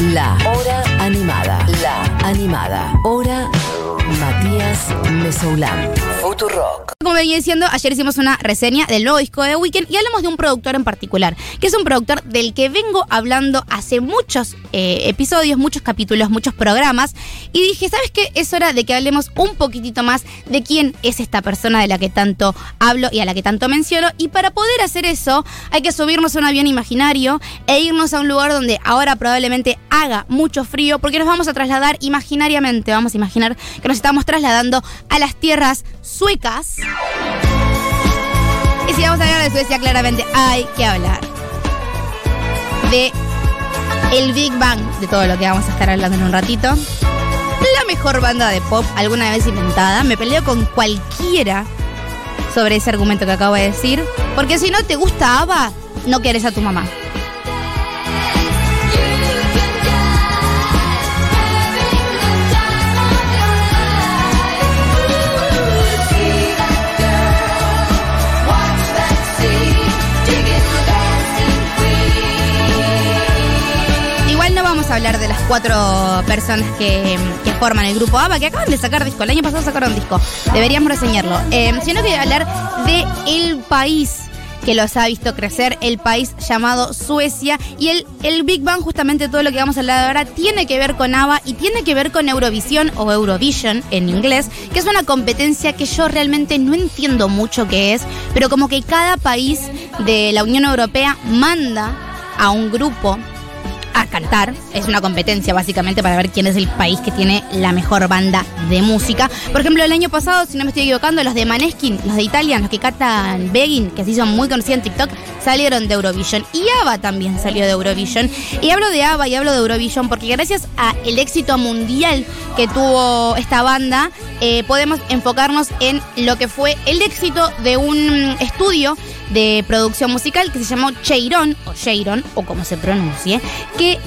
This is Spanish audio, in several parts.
La Hora Animada. La Animada. Hora Matías Mesoulán. Futurock. Como venía diciendo, ayer hicimos una reseña del nuevo disco de The Weeknd y hablamos de un productor en particular, que es un productor del que vengo hablando hace muchos eh, episodios, muchos capítulos, muchos programas. Y dije, ¿sabes qué? Es hora de que hablemos un poquitito más de quién es esta persona de la que tanto hablo y a la que tanto menciono. Y para poder hacer eso, hay que subirnos a un avión imaginario e irnos a un lugar donde ahora probablemente haga mucho frío, porque nos vamos a trasladar imaginariamente. Vamos a imaginar que nos estamos trasladando a las tierras suecas. Y si vamos a hablar de Suecia, claramente hay que hablar de el Big Bang, de todo lo que vamos a estar hablando en un ratito. La mejor banda de pop alguna vez inventada. Me peleo con cualquiera sobre ese argumento que acabo de decir. Porque si no te gusta ABBA, no querés a tu mamá. Hablar de las cuatro personas que, que forman el grupo ABBA, que acaban de sacar disco. El año pasado sacaron disco. Deberíamos reseñarlo. Eh, sino que hablar de el país que los ha visto crecer, el país llamado Suecia. Y el, el Big Bang, justamente todo lo que vamos a hablar ahora, tiene que ver con ABBA y tiene que ver con Eurovisión o Eurovision en inglés, que es una competencia que yo realmente no entiendo mucho qué es, pero como que cada país de la Unión Europea manda a un grupo Es una competencia básicamente para ver quién es el país que tiene la mejor banda de música. Por ejemplo, el año pasado, si no me estoy equivocando, los de Maneskin, los de Italia, los que cantan Begging, que se hizo muy conocida en TikTok, salieron de Eurovision. Y ABBA también salió de Eurovision. Y hablo de ABBA y hablo de Eurovision porque gracias al éxito mundial que tuvo esta banda, eh, podemos enfocarnos en lo que fue el éxito de un estudio de producción musical que se llamó Cheiron, o Cheiron, o como se pronuncie, que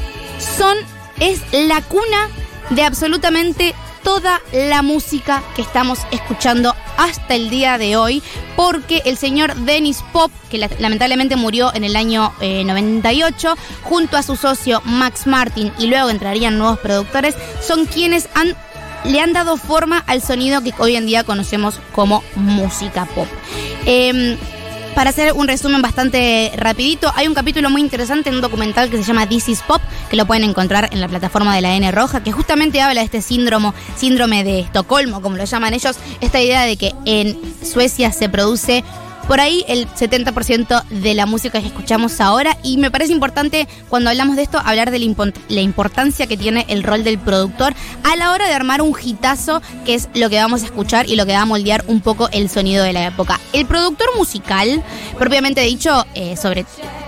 son, es la cuna de absolutamente toda la música que estamos escuchando hasta el día de hoy, porque el señor Dennis Pop, que la- lamentablemente murió en el año eh, 98, junto a su socio Max Martin, y luego entrarían nuevos productores, son quienes han le han dado forma al sonido que hoy en día conocemos como música pop. Em, para hacer un resumen bastante rapidito, hay un capítulo muy interesante en un documental que se llama This is Pop, que lo pueden encontrar en la plataforma de la N Roja, que justamente habla de este síndrome, síndrome de Estocolmo, como lo llaman ellos, esta idea de que en Suecia se produce por ahí el 70% de la música que escuchamos ahora y me parece importante cuando hablamos de esto hablar de la, importancia que tiene el rol del productor a la hora de armar un hitazo que es lo que vamos a escuchar y lo que va a moldear un poco el sonido de la época. El productor musical, propiamente dicho, eh,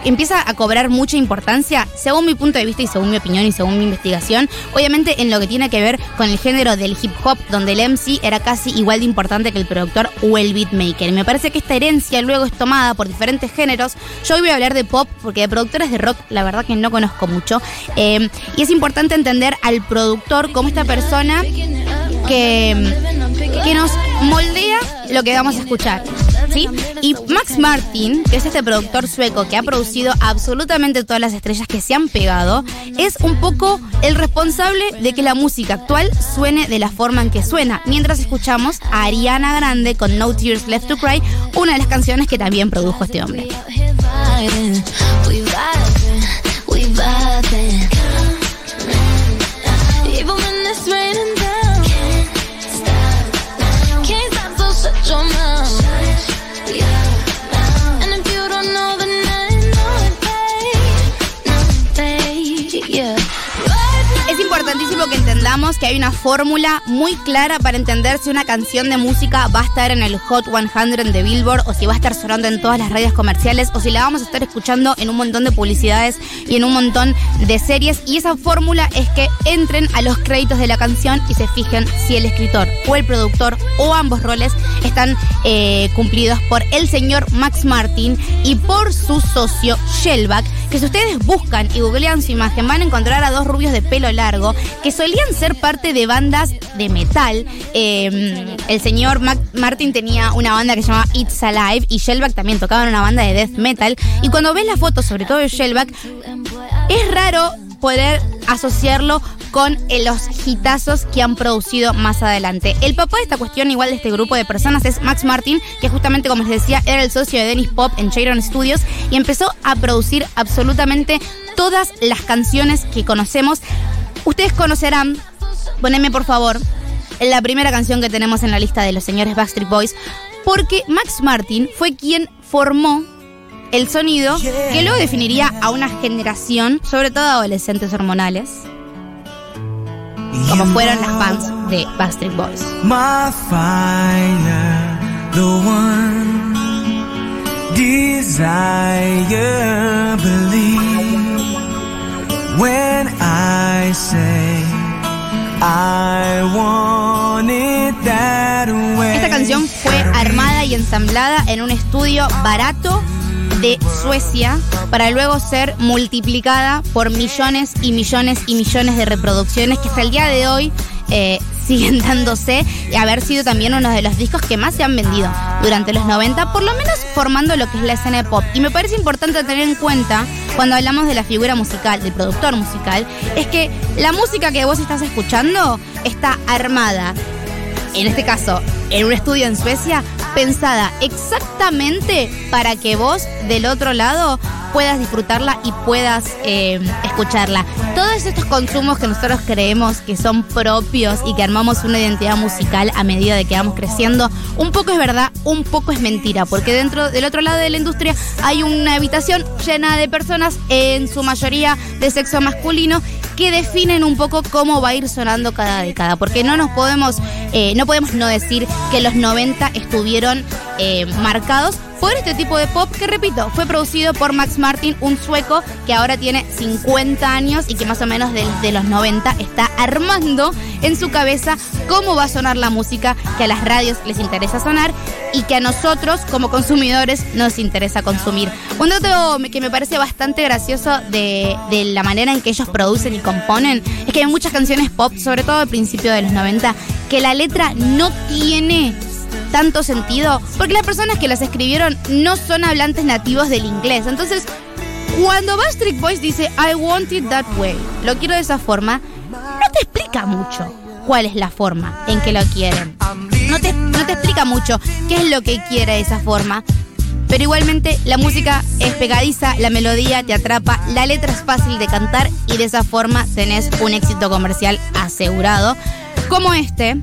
empieza a cobrar mucha importancia, según mi punto de vista y según mi opinión y según mi investigación, obviamente en lo que tiene que ver con el género del hip hop, donde el MC era casi igual de importante que el productor o el beatmaker. Me parece que esta herencia luego es tomada por diferentes géneros. Yo hoy voy a hablar de pop, porque de productores de rock, la verdad que no conozco mucho. Eh, y es importante entender al productor como esta persona que, que nos moldea lo que vamos a escuchar. ¿Sí? Y Max Martin, que es este productor sueco que ha producido absolutamente todas las estrellas que se han pegado, es un poco el responsable de que la música actual suene de la forma en que suena, mientras escuchamos a Ariana Grande con No Tears Left to Cry, una de las canciones que también produjo este hombre. Que hay una fórmula muy clara para entender si una canción de música va a estar en el Hot 100 de Billboard o si va a estar sonando en todas las radios comerciales o si la vamos a estar escuchando en un montón de publicidades y en un montón de series. Y esa fórmula es que entren a los créditos de la canción y se fijen si el escritor o el productor o ambos roles están eh, cumplidos por el señor Max Martin y por su socio Shellback, que si ustedes buscan y googlean su imagen van a encontrar a dos rubios de pelo largo que solían ser parte de bandas de metal. Eh, el señor Martin tenía una banda que se llamaba It's Alive y Shellback también tocaba en una banda de death metal. Y cuando ves la foto, sobre todo de Shellback, es raro poder asociarlo con eh, los hitazos que han producido más adelante. El papá de esta cuestión, igual de este grupo de personas, es Max Martin, que justamente, como les decía, era el socio de Dennis Pop en Cheiron Studios y empezó a producir absolutamente todas las canciones que conocemos. Ustedes conocerán, poneme por favor, la primera canción que tenemos en la lista de los señores Backstreet Boys, porque Max Martin fue quien formó el sonido que luego definiría a una generación, sobre todo adolescentes hormonales, como fueron las fans de Backstreet Boys. My fire, the one desire, believe when I say I want it that way. Esta canción fue armada y ensamblada en un estudio barato de Suecia para luego ser multiplicada por millones y millones y millones de reproducciones que hasta el día de hoy eh, siguen dándose y haber sido también uno de los discos que más se han vendido durante los 90, por lo menos formando lo que es la escena de pop. Y me parece importante tener en cuenta cuando hablamos de la figura musical, del productor musical, es que la música que vos estás escuchando está armada en este caso, en un estudio en Suecia, pensada exactamente para que vos del otro lado puedas disfrutarla y puedas eh, escucharla. Todos estos consumos que nosotros creemos que son propios y que armamos una identidad musical a medida de que vamos creciendo, un poco es verdad, un poco es mentira, porque dentro del otro lado de la industria hay una habitación llena de personas, en su mayoría de sexo masculino, que definen un poco cómo va a ir sonando cada década, porque no nos podemos, eh, no podemos no decir que los 90 estuvieron eh, marcados por este tipo de pop que, repito, fue producido por Max Martin, un sueco que ahora tiene 50 años y que más o menos desde los 90 está armando en su cabeza cómo va a sonar la música que a las radios les interesa sonar y que a nosotros como consumidores nos interesa consumir. Un dato que me parece bastante gracioso de, de la manera en que ellos producen y componen es que hay muchas canciones pop, sobre todo al principio de los 90, que la letra no tiene tanto sentido porque las personas que las escribieron no son hablantes nativos del inglés. Entonces, cuando Backstreet Boys dice I want it that way, lo quiero de esa forma, no te explica mucho cuál es la forma en que lo quieren. No te, no te explica mucho qué es lo que quiere de esa forma. Pero igualmente la música es pegadiza, la melodía te atrapa, la letra es fácil de cantar y de esa forma tenés un éxito comercial asegurado. Como este,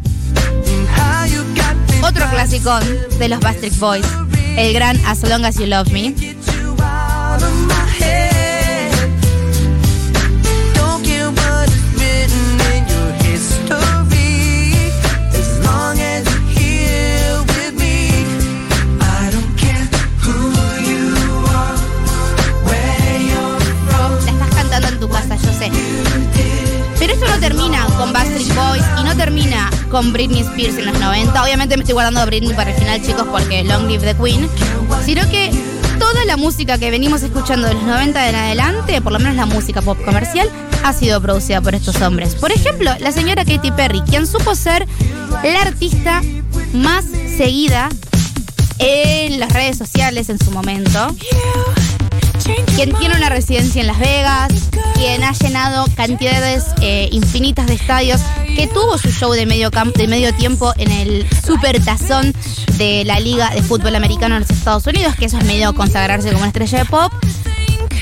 otro clásico de los Backstreet Boys, el gran As Long As You Love Me. Termina con Backstreet Boys y no termina con Britney Spears en los 90. Obviamente me estoy guardando a Britney para el final, chicos, porque Long Live the Queen. Sino que toda la música que venimos escuchando de los 90 en adelante, por lo menos la música pop comercial, ha sido producida por estos hombres. Por ejemplo, la señora Katy Perry, quien supo ser la artista más seguida en las redes sociales en su momento quien tiene una residencia en Las Vegas, quien ha llenado cantidades eh, infinitas de estadios, que tuvo su show de medio, de medio tiempo en el super tazón de la Liga de Fútbol Americano en los Estados Unidos, que eso es medio consagrarse como estrella de pop.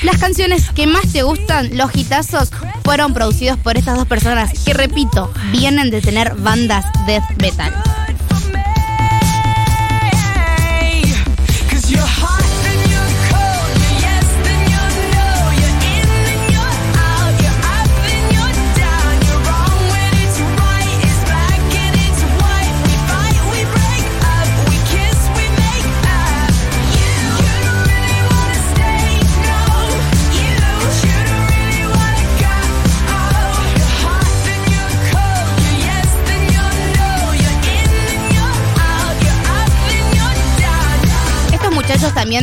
Las canciones que más te gustan, los hitazos, fueron producidos por estas dos personas que, repito, vienen de tener bandas death metal.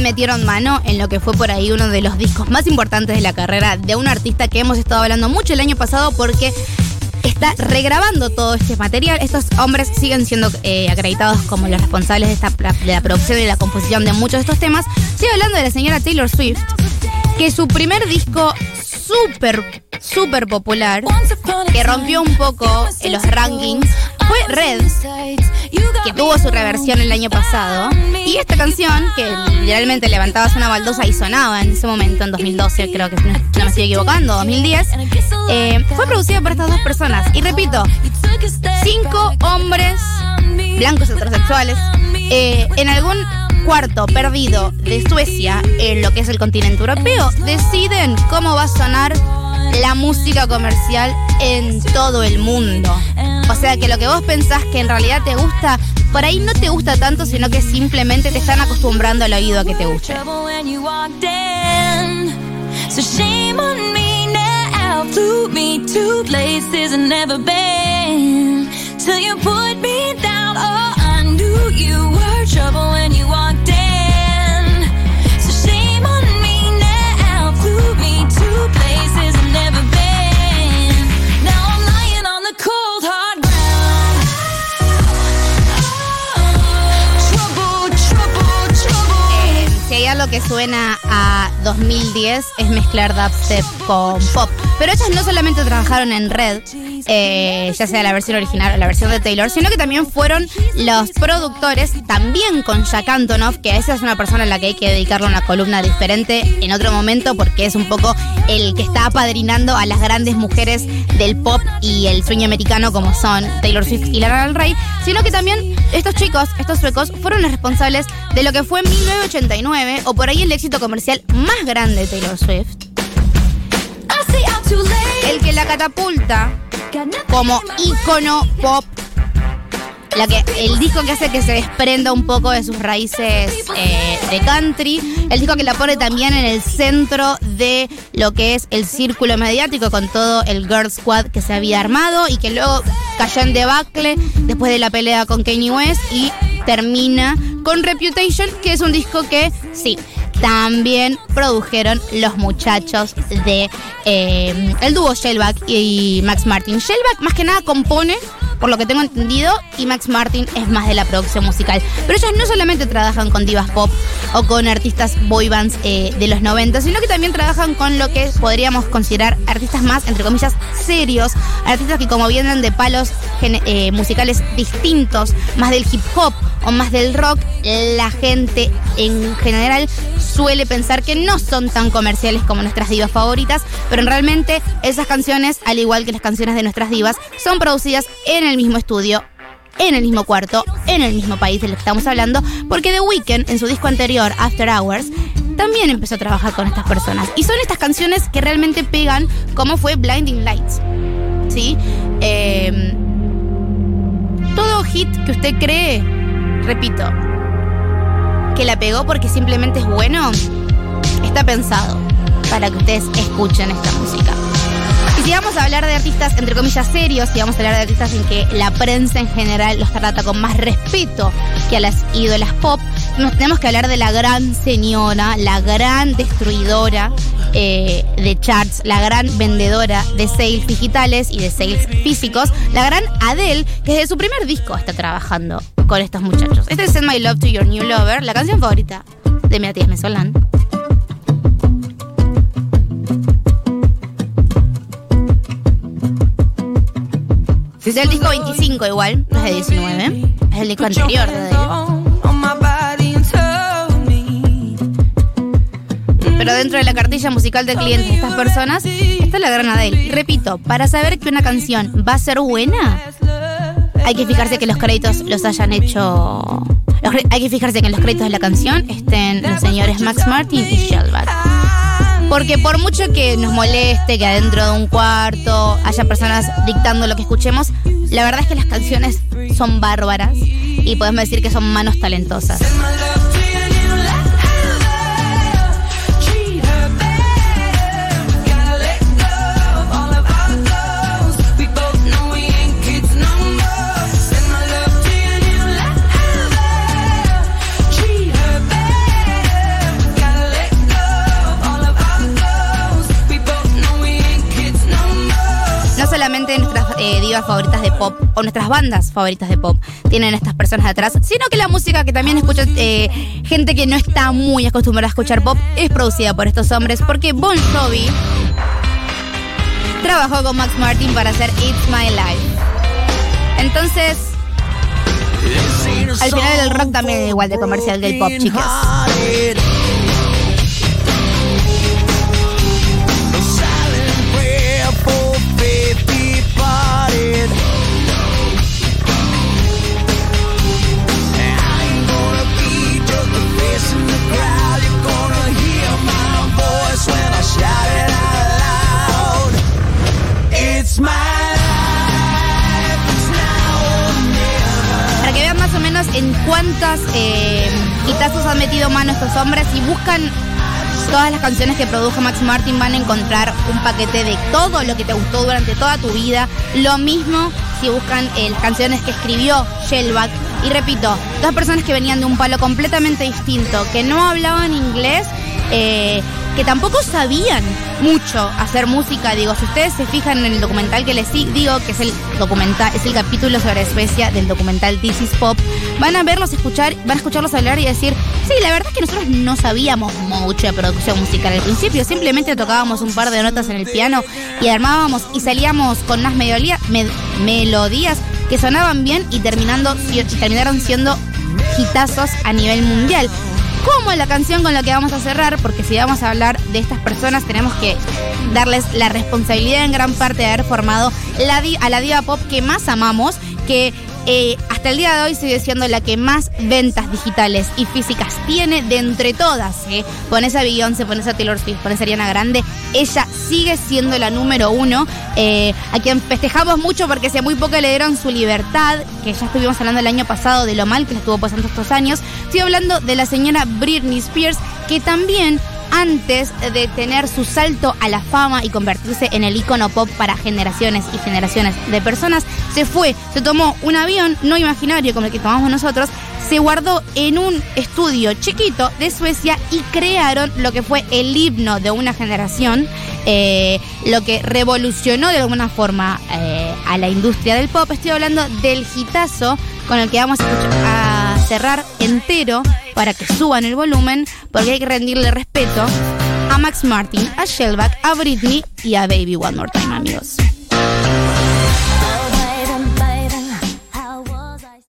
Metieron mano en lo que fue por ahí uno de los discos más importantes de la carrera de un artista que hemos estado hablando mucho el año pasado porque está regrabando todo este material. Estos hombres siguen siendo eh, acreditados como los responsables de, esta, la producción y la composición de muchos de estos temas. Estoy hablando de la señora Taylor Swift, que su primer disco súper súper popular, que rompió un poco en los rankings, fue Red, que tuvo su reversión el año pasado. Y esta canción, que literalmente levantabas una baldosa y sonaba en ese momento, en 2012, creo que no me estoy equivocando, 2010, eh, fue producida por estas dos personas. Y repito, cinco hombres blancos heterosexuales eh, en algún cuarto perdido de Suecia, en lo que es el continente europeo, deciden cómo va a sonar la música comercial en todo el mundo. O sea que lo que vos pensás que en realidad te gusta, por ahí no te gusta tanto, sino que simplemente te están acostumbrando al oído a que te guste. trouble you walked in. Suena a 2010 es mezclar dubstep con pop. Pero ellas no solamente trabajaron en Red, eh, ya sea la versión original o la versión de Taylor, sino que también fueron los productores, también con Jack Antonoff, que a esa es una persona a la que hay que dedicarle una columna diferente en otro momento, porque es un poco el que está apadrinando a las grandes mujeres del pop y el sueño americano como son Taylor Swift y Lana del Rey, sino que también estos chicos, estos suecos, fueron los responsables de lo que fue en 1989, o por ahí el éxito comercial más grande de Taylor Swift, el que la catapulta como ícono pop. La que, el disco que hace que se desprenda un poco de sus raíces eh, de country. El disco que la pone también en el centro de lo que es el círculo mediático con todo el Girl Squad que se había armado y que luego cayó en debacle después de la pelea con Kanye West y termina con Reputation, que es un disco que sí. También produjeron los muchachos de eh, el dúo Shellback y Max Martin. Shellback más que nada compone por lo que tengo entendido, y Max Martin es más de la producción musical. Pero ellos no solamente trabajan con divas pop o con artistas boy bands eh, de los 90, sino que también trabajan con lo que podríamos considerar artistas más, entre comillas, serios, artistas que como vienen de palos eh, musicales distintos, más del hip hop o más del rock, la gente en general suele pensar que no son tan comerciales como nuestras divas favoritas, pero realmente esas canciones, al igual que las canciones de nuestras divas, son producidas en el mismo estudio. En el mismo cuarto, en el mismo país del que estamos hablando, porque The Weeknd, en su disco anterior, After Hours, también empezó a trabajar con estas personas. Y son estas canciones que realmente pegan, como fue Blinding Lights. ¿Sí? Eh, todo hit que usted cree, repito, que la pegó porque simplemente es bueno, está pensado para que ustedes escuchen esta música. Y si vamos a hablar de artistas, entre comillas, serios, si vamos a hablar de artistas en que la prensa en general los trata con más respeto que a las ídolas pop, nos tenemos que hablar de la gran señora, la gran destruidora eh, de charts, la gran vendedora de sales digitales y de sales físicos, la gran Adele, que desde su primer disco está trabajando con estos muchachos. Este es Send My Love to Your New Lover, la canción favorita de Matías Mesolán. Es del disco 25 igual, no es de 19. Es el disco anterior de. Pero dentro de la cartilla musical de clientes de estas personas está la gran Adele. Y repito, para saber que una canción va a ser buena, hay que fijarse que los créditos los hayan hecho. hay que fijarse que en los créditos de la canción estén los señores Max Martin y Shellback. Porque por mucho que nos moleste que adentro de un cuarto haya personas dictando lo que escuchemos, la verdad es que las canciones son bárbaras y podemos decir que son manos talentosas. Eh, divas favoritas de pop o nuestras bandas favoritas de pop tienen estas personas atrás, sino que la música que también escucha eh, gente que no está muy acostumbrada a escuchar pop es producida por estos hombres, porque Bon Jovi trabajó con Max Martin para hacer It's My Life. Entonces, al final el rock también es igual de comercial que el pop, chicas. Cuántas eh, han metido mano estos hombres y buscan todas las canciones que produjo Max Martin van a encontrar un paquete de todo lo que te gustó durante toda tu vida. Lo mismo si buscan eh, las canciones que escribió Shellback. Y repito, dos personas que venían de un palo completamente distinto, que no hablaban inglés, eh, que tampoco sabían mucho hacer música. Digo, si ustedes se fijan en el documental que les di- digo, que es el documental, es el capítulo sobre Suecia del documental This is Pop, van a verlos escuchar, van a escucharlos hablar y decir, sí, la verdad es que nosotros no sabíamos mucho de producción musical al principio, simplemente tocábamos un par de notas en el piano y armábamos y salíamos con unas melodía- me- melodías que sonaban bien y terminando terminaron siendo hitazos a nivel mundial. Como la canción con la que vamos a cerrar, porque si vamos a hablar de estas personas, tenemos que darles la responsabilidad en gran parte de haber formado la a la diva pop que más amamos, que eh, hasta el día de hoy sigue siendo la que más ventas digitales y físicas tiene de entre todas. ¿eh? Pones a Beyoncé, pones a Taylor Swift, pones a Ariana Grande, ella sigue siendo la número uno, eh, a quien festejamos mucho porque hace muy poco le dieron su libertad, que ya estuvimos hablando el año pasado de lo mal que le estuvo pasando estos años. Estoy hablando de la señora Britney Spears, que también antes de tener su salto a la fama y convertirse en el icono pop para generaciones y generaciones de personas, se fue, se tomó un avión no imaginario como el que tomamos nosotros, se guardó en un estudio chiquito de Suecia y crearon lo que fue el himno de una generación, eh, lo que revolucionó de alguna forma eh, a la industria del pop. Estoy hablando del hitazo con el que vamos a, escuchar- a cerrar entero para que suban el volumen, porque hay que rendirle respeto a Max Martin, a Shellback, a Britney y a Baby One More Time, amigos.